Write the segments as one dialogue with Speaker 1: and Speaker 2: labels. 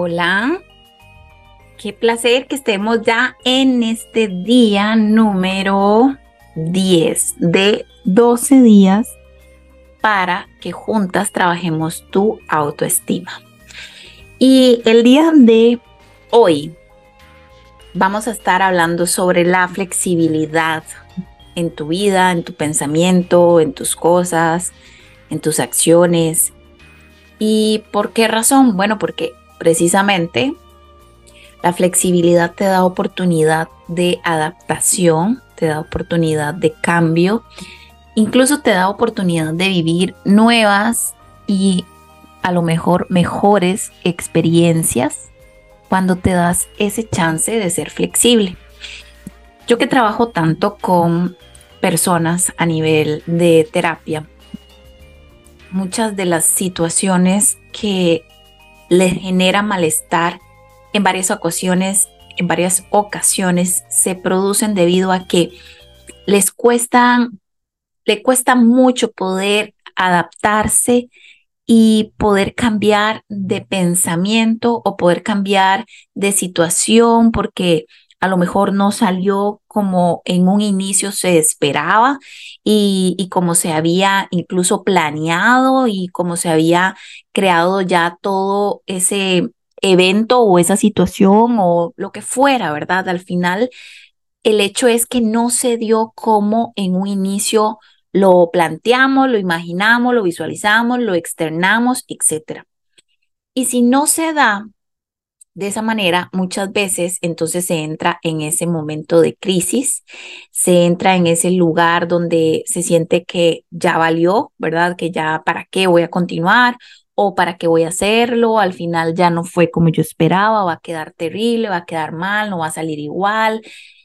Speaker 1: Hola, qué placer que estemos ya en este día número 10 de 12 días para que juntas trabajemos tu autoestima. Y el día de hoy vamos a estar hablando sobre la flexibilidad en tu vida, en tu pensamiento, en tus cosas, en tus acciones. ¿Y por qué razón? Bueno, porque precisamente la flexibilidad te da oportunidad de adaptación, te da oportunidad de cambio, incluso te da oportunidad de vivir nuevas y a lo mejor mejores experiencias cuando te das ese chance de ser flexible. Yo que trabajo tanto con personas a nivel de terapia, muchas de las situaciones que les genera malestar en varias ocasiones, en varias ocasiones se producen debido a que les cuesta, le cuesta mucho poder adaptarse y poder cambiar de pensamiento o poder cambiar de situación porque a lo mejor no salió como en un inicio se esperaba y, como se había incluso planeado y como se había creado ya todo ese evento o esa situación o lo que fuera, ¿verdad? Al final, el hecho es que no se dio como en un inicio lo planteamos, lo imaginamos, lo visualizamos, lo externamos, etc. Y si no se da de esa manera, muchas veces entonces se entra en ese momento de crisis, se entra en ese lugar donde se siente que ya valió, ¿verdad? Que ya para qué voy a continuar o para qué voy a hacerlo, al final ya no fue como yo esperaba, va a quedar terrible, va a quedar mal, no va a salir igual,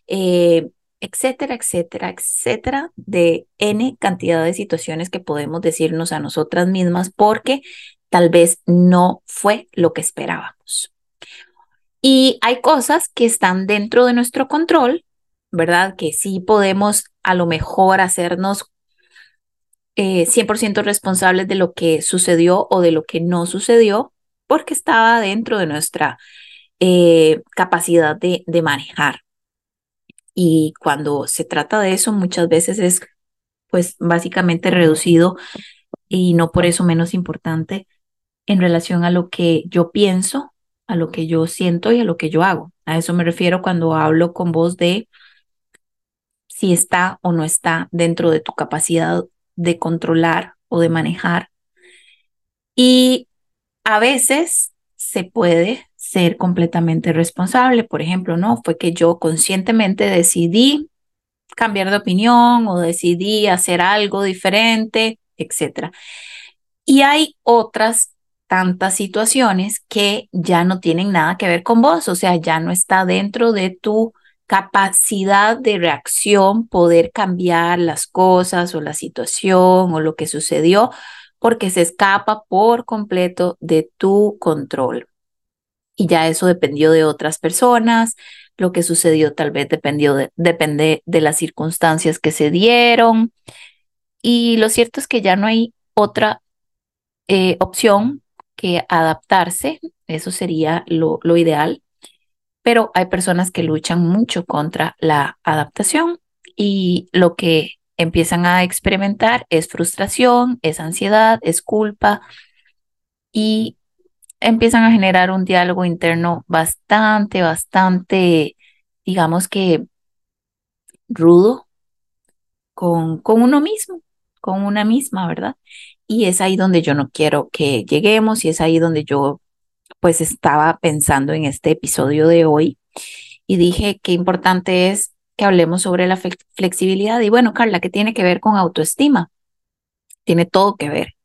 Speaker 1: eh, etcétera, etcétera, etcétera, de N cantidad de situaciones que podemos decirnos a nosotras mismas porque tal vez no fue lo que esperábamos. Y hay cosas que están dentro de nuestro control, ¿verdad? Que sí podemos a lo mejor hacernos 100% eh, responsables de lo que sucedió o de lo que no sucedió, porque estaba dentro de nuestra eh, capacidad de, de manejar. Y cuando se trata de eso, muchas veces es pues básicamente reducido y no por eso menos importante en relación a lo que yo pienso a lo que yo siento y a lo que yo hago. A eso me refiero cuando hablo con vos de si está o no está dentro de tu capacidad de controlar o de manejar. Y a veces se puede ser completamente responsable. Por ejemplo, no fue que yo conscientemente decidí cambiar de opinión o decidí hacer algo diferente, etc. Y hay otras tantas situaciones que ya no tienen nada que ver con vos, o sea, ya no está dentro de tu capacidad de reacción poder cambiar las cosas o la situación o lo que sucedió porque se escapa por completo de tu control. Y ya eso dependió de otras personas, lo que sucedió tal vez dependió de, depende de las circunstancias que se dieron. Y lo cierto es que ya no hay otra eh, opción que adaptarse, eso sería lo, lo ideal, pero hay personas que luchan mucho contra la adaptación y lo que empiezan a experimentar es frustración, es ansiedad, es culpa y empiezan a generar un diálogo interno bastante, bastante, digamos que rudo con, con uno mismo, con una misma, ¿verdad? Y es ahí donde yo no quiero que lleguemos y es ahí donde yo pues estaba pensando en este episodio de hoy y dije qué importante es que hablemos sobre la flexibilidad. Y bueno, Carla, ¿qué tiene que ver con autoestima? Tiene todo que ver.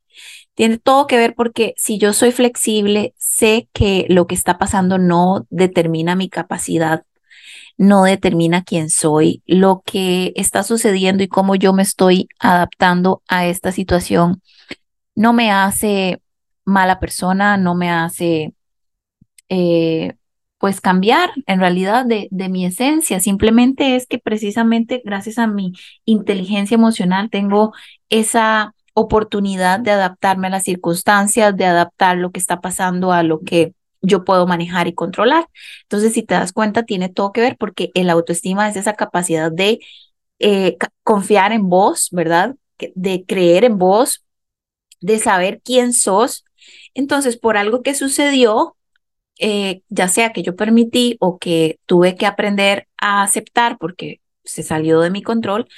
Speaker 1: Tiene todo que ver porque si yo soy flexible, sé que lo que está pasando no determina mi capacidad, no determina quién soy. Lo que está sucediendo y cómo yo me estoy adaptando a esta situación no me hace mala persona, no me hace eh, pues cambiar en realidad de, de, mi esencia. Simplemente es que precisamente gracias a mi inteligencia emocional tengo esa oportunidad de adaptarme a las circunstancias, de adaptar lo que está pasando a lo que yo puedo manejar y controlar. Entonces, si te das cuenta, tiene todo que ver porque el autoestima es esa capacidad de eh, confiar en vos, ¿verdad? De creer en vos, de saber quién sos. Entonces, por algo que sucedió, eh, ya sea que yo permití o que tuve que aprender a aceptar porque se salió de mi control,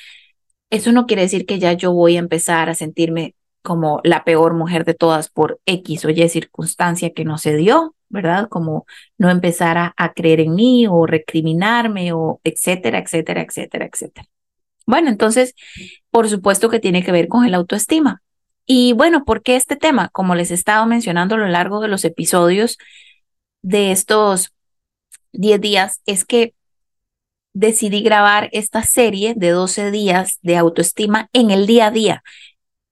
Speaker 1: eso no quiere decir que ya yo voy a empezar a sentirme como la peor mujer de todas por X o Y circunstancia que no se dio, ¿verdad? Como no empezar a, a creer en mí o recriminarme o etcétera, etcétera, etcétera, etcétera. Bueno, entonces, por supuesto que tiene que ver con el autoestima. Y bueno, ¿por qué este tema? Como les he estado mencionando a lo largo de los episodios, de estos 10 días es que decidí grabar esta serie de 12 días de autoestima en el día a día.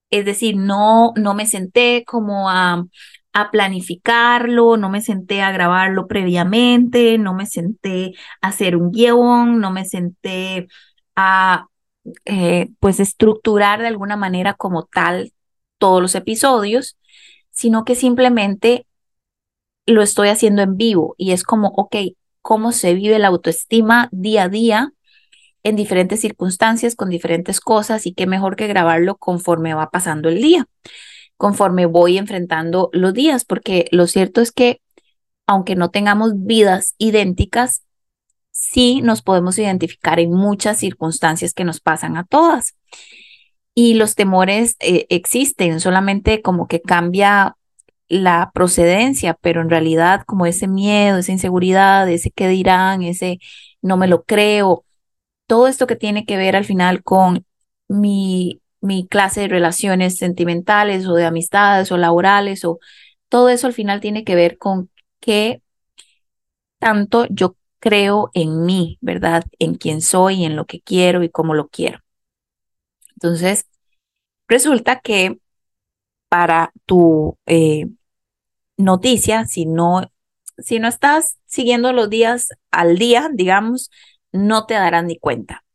Speaker 1: Es decir, no, no me senté como a, a planificarlo, no me senté a grabarlo previamente, no me senté a hacer un guion, no me senté a eh, pues estructurar de alguna manera como tal todos los episodios, sino que simplemente lo estoy haciendo en vivo y es como, ok, ¿cómo se vive la autoestima día a día en diferentes circunstancias, con diferentes cosas y qué mejor que grabarlo conforme va pasando el día, conforme voy enfrentando los días, porque lo cierto es que aunque no tengamos vidas idénticas, sí nos podemos identificar en muchas circunstancias que nos pasan a todas. Y los temores eh, existen, solamente como que cambia la procedencia, pero en realidad como ese miedo, esa inseguridad, ese qué dirán, ese no me lo creo, todo esto que tiene que ver al final con mi, mi clase de relaciones sentimentales o de amistades o laborales o todo eso al final tiene que ver con qué tanto yo creo en mí, ¿verdad? En quién soy, en lo que quiero y cómo lo quiero. Entonces, resulta que para tu eh, noticia, si no, si no estás siguiendo los días al día, digamos, no te darás ni cuenta.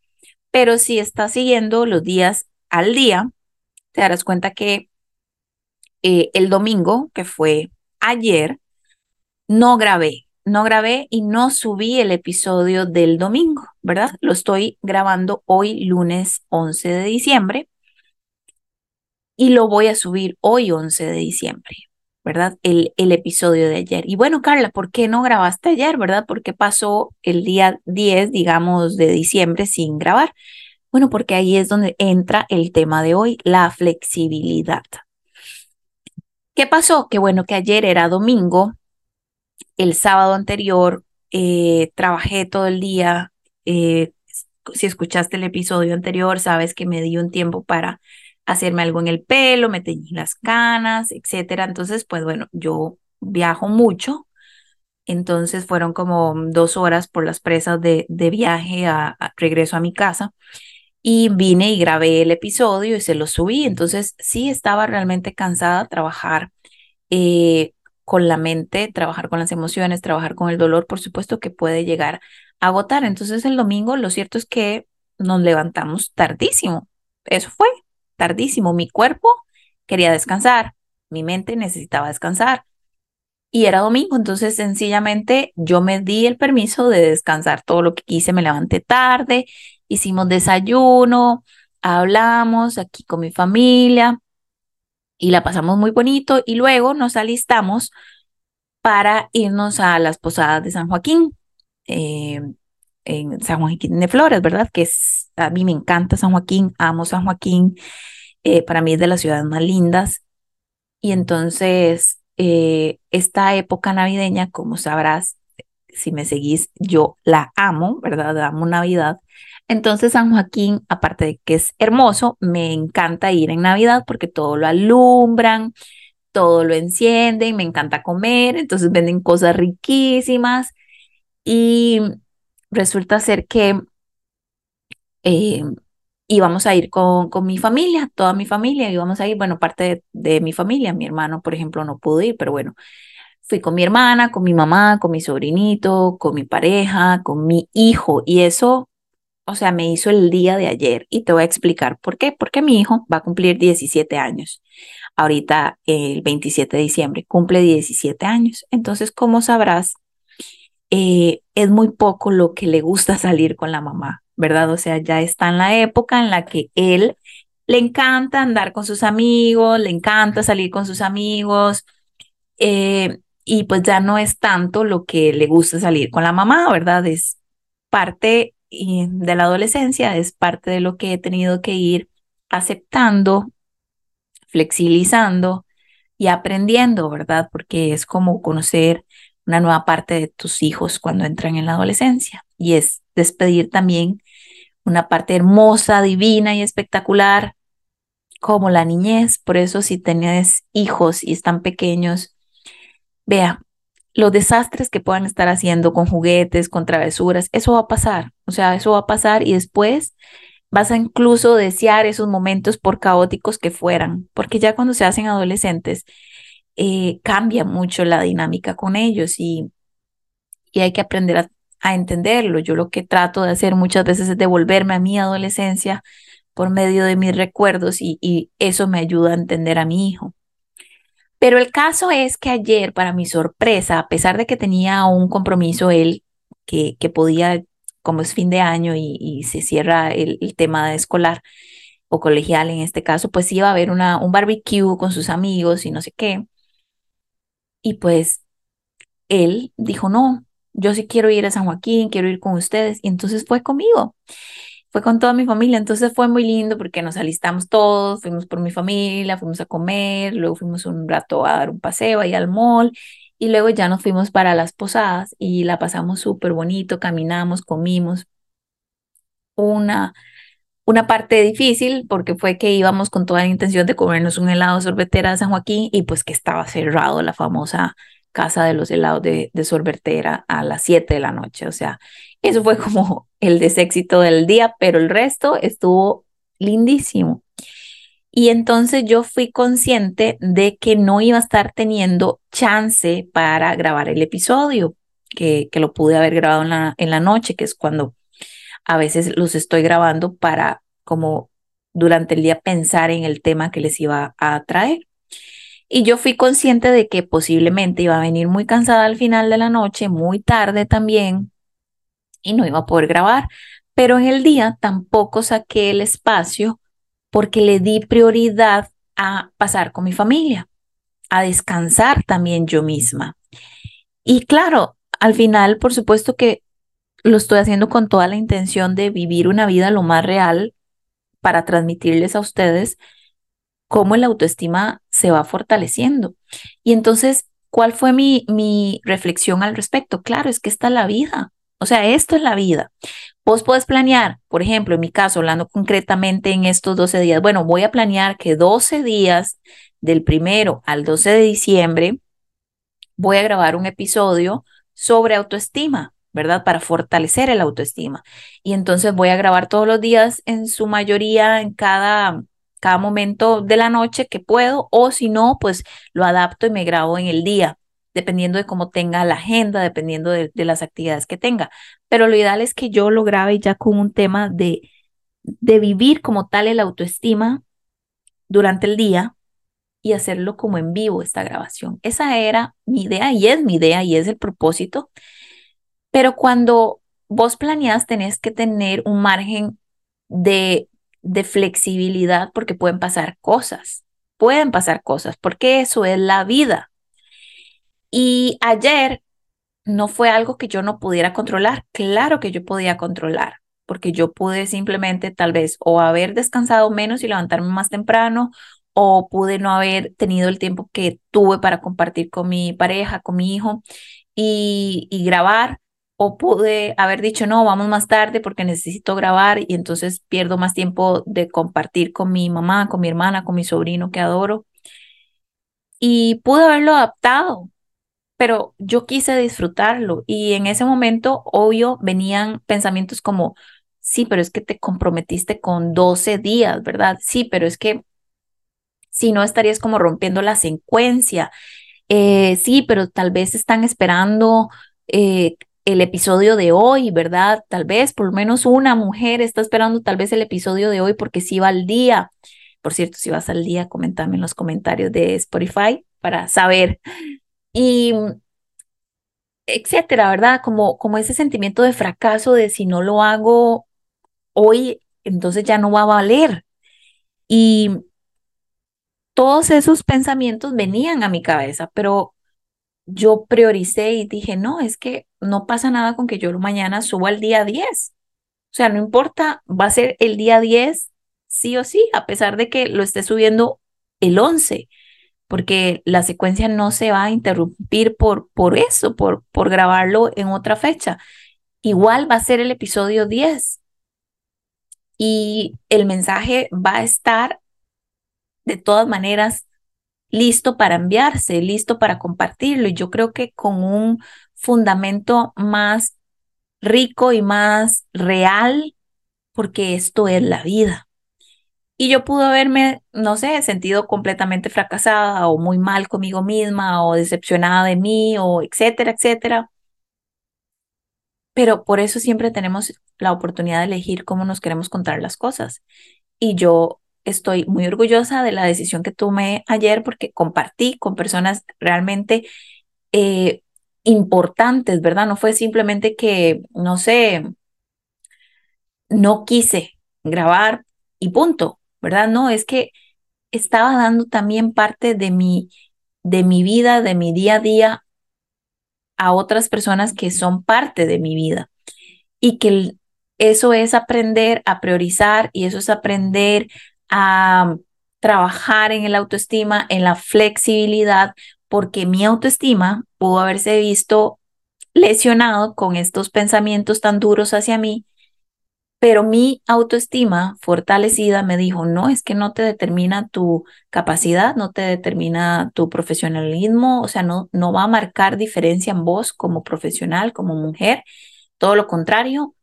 Speaker 1: Pero si estás siguiendo los días al día, te darás cuenta que eh, el domingo, que fue ayer, no grabé, no grabé y no subí el episodio del domingo, ¿verdad? Lo estoy grabando hoy, lunes 11 de diciembre, y lo voy a subir hoy, 11 de diciembre. ¿verdad? El, el episodio de ayer. Y bueno, Carla, ¿por qué no grabaste ayer, verdad? ¿Por qué pasó el día 10, digamos, de diciembre sin grabar? Bueno, porque ahí es donde entra el tema de hoy, la flexibilidad. ¿Qué pasó? Que bueno, que ayer era domingo, el sábado anterior eh, trabajé todo el día. Eh, si escuchaste el episodio anterior, sabes que me di un tiempo para hacerme algo en el pelo, me teñí las canas, etcétera. Entonces, pues bueno, yo viajo mucho. Entonces fueron como dos horas por las presas de, de viaje a, regreso a mi casa y vine y grabé el episodio y se lo subí. Entonces sí estaba realmente cansada de trabajar eh, con la mente, trabajar con las emociones, trabajar con el dolor, por supuesto que puede llegar a agotar. Entonces el domingo lo cierto es que nos levantamos tardísimo. Eso fue tardísimo. Mi cuerpo quería descansar, mi mente necesitaba descansar. Y era domingo, entonces sencillamente yo me di el permiso de descansar todo lo que quise, me levanté tarde, hicimos desayuno, hablamos aquí con mi familia y la pasamos muy bonito y luego nos alistamos para irnos a las posadas de San Joaquín. Eh, en San Joaquín de Flores, ¿verdad? Que es, a mí me encanta San Joaquín, amo San Joaquín, eh, para mí es de las ciudades más lindas. Y entonces, eh, esta época navideña, como sabrás, si me seguís, yo la amo, ¿verdad? Amo Navidad. Entonces San Joaquín, aparte de que es hermoso, me encanta ir en Navidad porque todo lo alumbran, todo lo encienden, me encanta comer, entonces venden cosas riquísimas. Y resulta ser que eh, íbamos a ir con, con mi familia, toda mi familia, íbamos a ir, bueno, parte de, mi familia, mi hermano, por ejemplo, no pudo ir, pero bueno, fui con mi hermana, con mi mamá, con mi sobrinito, con mi pareja, con mi hijo, y eso o sea, me hizo el día de ayer y te voy a explicar por qué. Porque mi hijo va a cumplir 17 años. Ahorita el 27 de diciembre cumple 17 años. Entonces, como sabrás, eh, es muy poco lo que le gusta salir con la mamá, ¿verdad? O sea, ya está en la época en la que él le encanta andar con sus amigos, le encanta salir con sus amigos, eh, y pues ya no es tanto lo que le gusta salir con la mamá, ¿verdad? Es parte de la adolescencia, es parte de lo que he tenido que ir aceptando, flexibilizando y aprendiendo, ¿verdad? Porque es como conocer una nueva parte de tus hijos cuando entran en la adolescencia y es despedir también una parte hermosa, divina y espectacular como la niñez. Por eso si tenés hijos y están pequeños, vea, los desastres que puedan estar haciendo con juguetes, con travesuras, eso va a pasar. O sea, eso va a pasar y después vas a incluso desear esos momentos por caóticos que fueran, porque ya cuando se hacen adolescentes, eh, cambia mucho la dinámica con ellos y, y hay que aprender a, a, entenderlo. Yo lo que trato de hacer muchas veces es devolverme a mi adolescencia por medio de mis recuerdos y, y eso me ayuda a entender a mi hijo. Pero el caso es que ayer, para mi sorpresa, a pesar de que tenía un compromiso él que, que podía, como es fin de año y, se cierra el, el, tema de escolar o colegial en este caso, pues iba a haber una, un barbecue con sus amigos y no sé qué. Y pues él dijo, no, yo sí quiero ir a San Joaquín, quiero ir con ustedes. Y entonces fue conmigo, fue con toda mi familia. Entonces fue muy lindo porque nos alistamos todos, fuimos por mi familia, fuimos a comer, luego fuimos un rato a dar un paseo ahí al mall y luego ya nos fuimos para las posadas y la pasamos súper bonito, caminamos, comimos. Una una parte difícil porque fue que íbamos con toda la intención de comernos un helado sorbetera de San Joaquín y pues que estaba cerrado la famosa casa de los helados de, de sorbetera a las 7 de la noche. O sea, eso fue como el deséxito del día, pero el resto estuvo lindísimo. Y entonces yo fui consciente de que no iba a estar teniendo chance para grabar el episodio, que, que lo pude haber grabado en la, en la noche, que es cuando a veces los estoy grabando para como durante el día pensar en el tema que les iba a traer. Y yo fui consciente de que posiblemente iba a venir muy cansada al final de la noche, muy tarde también, y no iba a poder grabar. Pero en el día tampoco saqué el espacio porque le di prioridad a pasar con mi familia, a descansar también yo misma. Y claro, al final, por supuesto que lo estoy haciendo con toda la intención de vivir una vida lo más real para transmitirles a ustedes cómo la autoestima se va fortaleciendo. Y entonces, ¿cuál fue mi, mi reflexión al respecto? Claro, es que esta es la vida. O sea, esto es la vida. Vos podés planear, por ejemplo, en mi caso, hablando concretamente en estos 12 días, bueno, voy a planear que 12 días del primero al 12 de diciembre voy a grabar un episodio sobre autoestima. ¿verdad? Para fortalecer el autoestima. Y entonces voy a grabar todos los días, en su mayoría, en cada, cada momento de la noche que puedo, o si no, pues lo adapto y me grabo en el día, dependiendo de cómo tenga la agenda, dependiendo de, de las actividades que tenga. Pero lo ideal es que yo lo grabe ya con un tema de, de vivir como tal el autoestima durante el día y hacerlo como en vivo esta grabación. Esa era mi idea y es mi idea y es el propósito pero cuando vos planeas, tenés que tener un margen de, de flexibilidad porque pueden pasar cosas, pueden pasar cosas, porque eso es la vida. Y ayer no fue algo que yo no pudiera controlar. Claro que yo podía controlar, porque yo pude simplemente tal vez o haber descansado menos y levantarme más temprano, o pude no haber tenido el tiempo que tuve para compartir con mi pareja, con mi hijo y, y grabar, o pude haber dicho, no, vamos más tarde porque necesito grabar y entonces pierdo más tiempo de compartir con mi mamá, con mi hermana, con mi sobrino que adoro. Y pude haberlo adaptado, pero yo quise disfrutarlo y en ese momento, obvio, venían pensamientos como, sí, pero es que te comprometiste con 12 días, ¿verdad? Sí, pero es que si no estarías como rompiendo la secuencia. Eh, sí, pero tal vez están esperando eh, el episodio de hoy, ¿verdad? Tal vez por lo menos una mujer está esperando tal vez el episodio de hoy porque sí va al día. Por cierto, si vas al día, comentame en los comentarios de Spotify para saber. Y etcétera, ¿verdad? Como, como ese sentimiento de fracaso de si no lo hago hoy, entonces ya no va a valer. Y todos esos pensamientos venían a mi cabeza, pero yo prioricé y dije, no, es que no pasa nada con que yo mañana suba al día 10. O sea, no importa, va a ser el día 10 sí o sí, a pesar de que lo esté subiendo el 11, porque la secuencia no se va a interrumpir por, por eso, por, por grabarlo en otra fecha. Igual va a ser el episodio 10 y el mensaje va a estar de todas maneras listo para enviarse, listo para compartirlo. Y yo creo que con un fundamento más rico y más real, porque esto es la vida. Y yo pude haberme, no sé, sentido completamente fracasada o muy mal conmigo misma o decepcionada de mí o etcétera, etcétera. Pero por eso siempre tenemos la oportunidad de elegir cómo nos queremos contar las cosas. Y yo estoy muy orgullosa de la decisión que tomé ayer porque compartí con personas realmente eh, importantes, ¿verdad? No fue simplemente que, no sé, no quise grabar y punto, ¿verdad? No, es que estaba dando también parte de mi, de mi vida, de mi día a día a otras personas que son parte de mi vida y que eso es aprender a priorizar y eso es aprender a trabajar en el autoestima, en la flexibilidad, porque mi autoestima pudo haberse visto lesionado con estos pensamientos tan duros hacia mí, pero mi autoestima fortalecida me dijo, no, es que no te determina tu capacidad, no te determina tu profesionalismo, o sea, no, no va a marcar diferencia en vos como profesional, como mujer, todo lo contrario,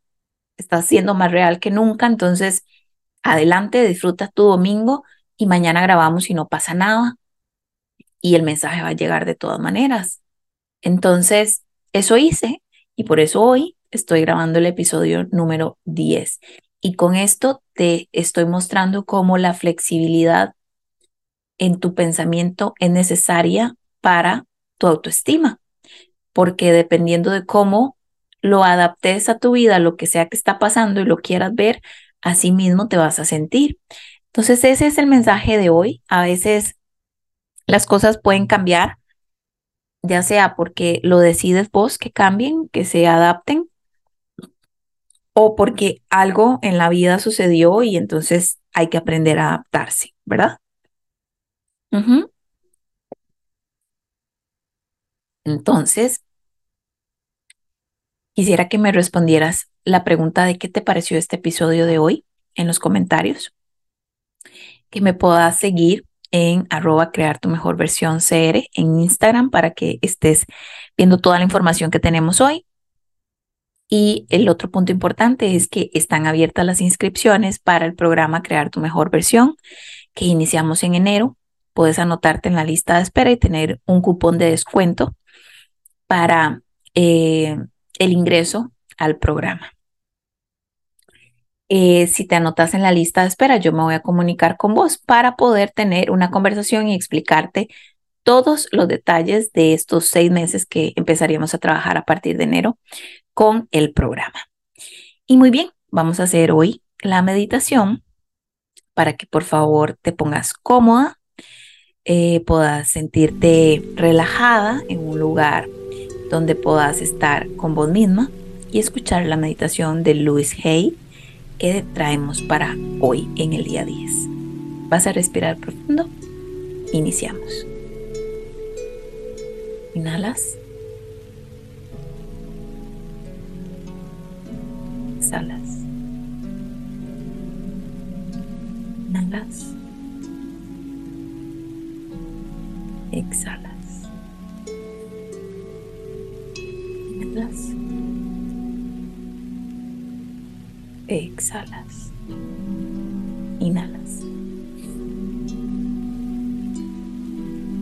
Speaker 1: estás siendo más real que nunca, entonces adelante, disfruta tu domingo y mañana grabamos y no pasa nada. Y el mensaje va a llegar de todas maneras. Entonces, eso hice y por eso hoy estoy grabando el episodio número 10. Y con esto te estoy mostrando cómo la flexibilidad en tu pensamiento es necesaria para tu autoestima, porque dependiendo de cómo lo adaptes a tu vida, lo que sea que está pasando y lo quieras ver, así mismo te vas a sentir. Entonces ese es el mensaje de hoy. A veces las cosas pueden cambiar, ya sea porque lo decides vos que cambien, que se adapten, o porque algo en la vida sucedió y entonces hay que aprender a adaptarse, ¿verdad? Entonces, quisiera que me respondieras la pregunta de qué te pareció este episodio de hoy en los comentarios, que me puedas seguir en arroba crear tu mejor versión CR en Instagram para que estés viendo toda la información que tenemos hoy. Y el otro punto importante es que están abiertas las inscripciones para el programa Crear tu mejor versión que iniciamos en enero. Puedes anotarte en la lista de espera y tener un cupón de descuento para eh, el ingreso al programa. Eh, si te anotas en la lista de espera, yo me voy a comunicar con vos para poder tener una conversación y explicarte todos los detalles de estos seis meses que empezaríamos a trabajar a partir de enero con el programa. Y muy bien, vamos a hacer hoy la meditación para que por favor te pongas cómoda, eh, puedas sentirte relajada en un lugar donde puedas estar con vos misma y escuchar la meditación de Louis Hay que traemos para hoy en el día 10. Vas a respirar profundo. Iniciamos. Inhalas. Exhalas. Inhalas. Exhalas. Inhalas. exhalas. Inhalas.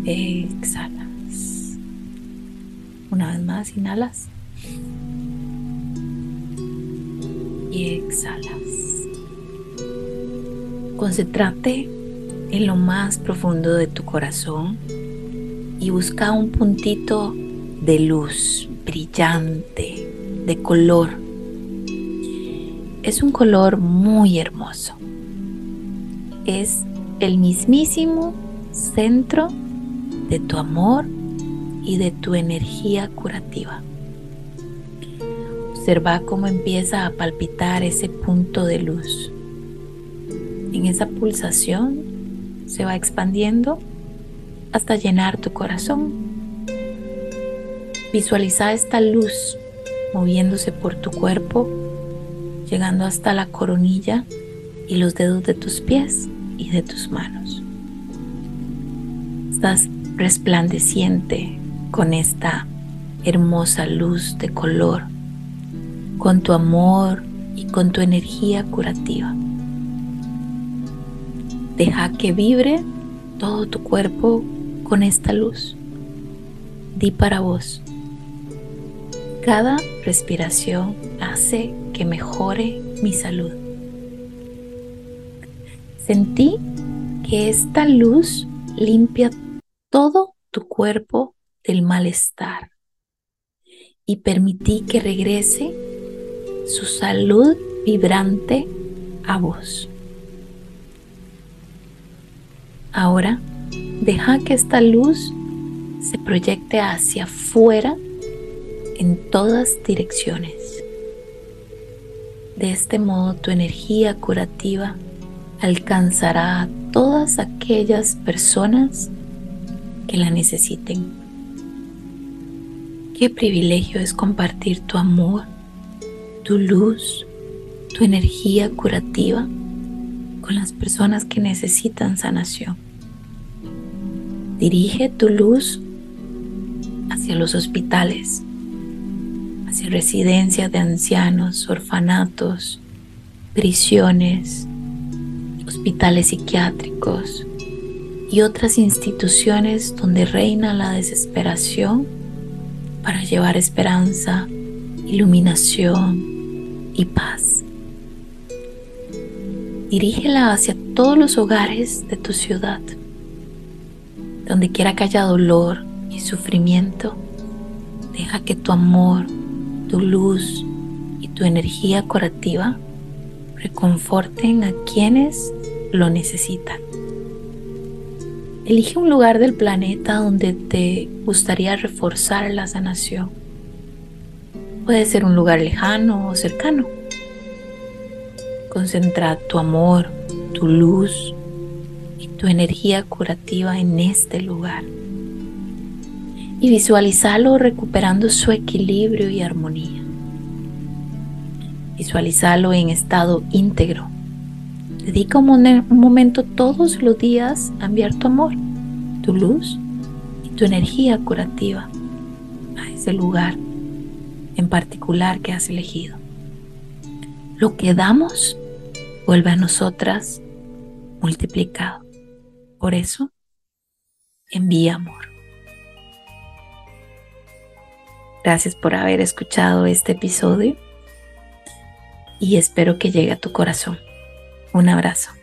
Speaker 1: Exhalas. Una vez más, inhalas. y exhalas. Concéntrate en lo más profundo de tu corazón y busca un puntito de luz brillante, de color. Es un color muy hermoso. Es el mismísimo centro de tu amor y de tu energía curativa. Observa cómo empieza a palpitar ese punto de luz. En esa pulsación se va expandiendo hasta llenar tu corazón. Visualiza esta luz moviéndose por tu cuerpo, llegando hasta la coronilla y los dedos de tus pies y de tus manos. Estás resplandeciente con esta hermosa luz de color, con tu amor y con tu energía curativa. Deja que vibre todo tu cuerpo con esta luz. Di para vos. Cada respiración hace que mejore mi salud. Sentí que esta luz limpia todo tu cuerpo del malestar y permití que regrese su salud vibrante a vos. Ahora deja que esta luz se proyecte hacia afuera en todas direcciones. De este modo tu energía curativa alcanzará a todas aquellas personas que la necesiten. Qué privilegio es compartir tu amor, tu luz, tu energía curativa con las personas que necesitan sanación. Dirige tu luz hacia los hospitales, hacia residencias de ancianos, orfanatos, prisiones, hospitales psiquiátricos y otras instituciones donde reina la desesperación para llevar esperanza, iluminación y paz. Dirígela hacia todos los hogares de tu ciudad. Donde quiera que haya dolor y sufrimiento, deja que tu amor, tu luz y tu energía curativa reconforten a quienes lo necesitan. Elige un lugar del planeta donde te gustaría reforzar la sanación. Puede ser un lugar lejano o cercano. Concentra tu amor, tu luz y tu energía curativa en este lugar. Y visualizalo recuperando su equilibrio y armonía. Visualizalo en estado íntegro. Dedica un, momento todos los días a enviar tu amor, tu luz y tu energía curativa a ese lugar en particular que has elegido. Lo que damos vuelve a nosotras multiplicado. Por eso, envía amor. Gracias por haber escuchado este episodio y espero que llegue a tu corazón. Un abrazo.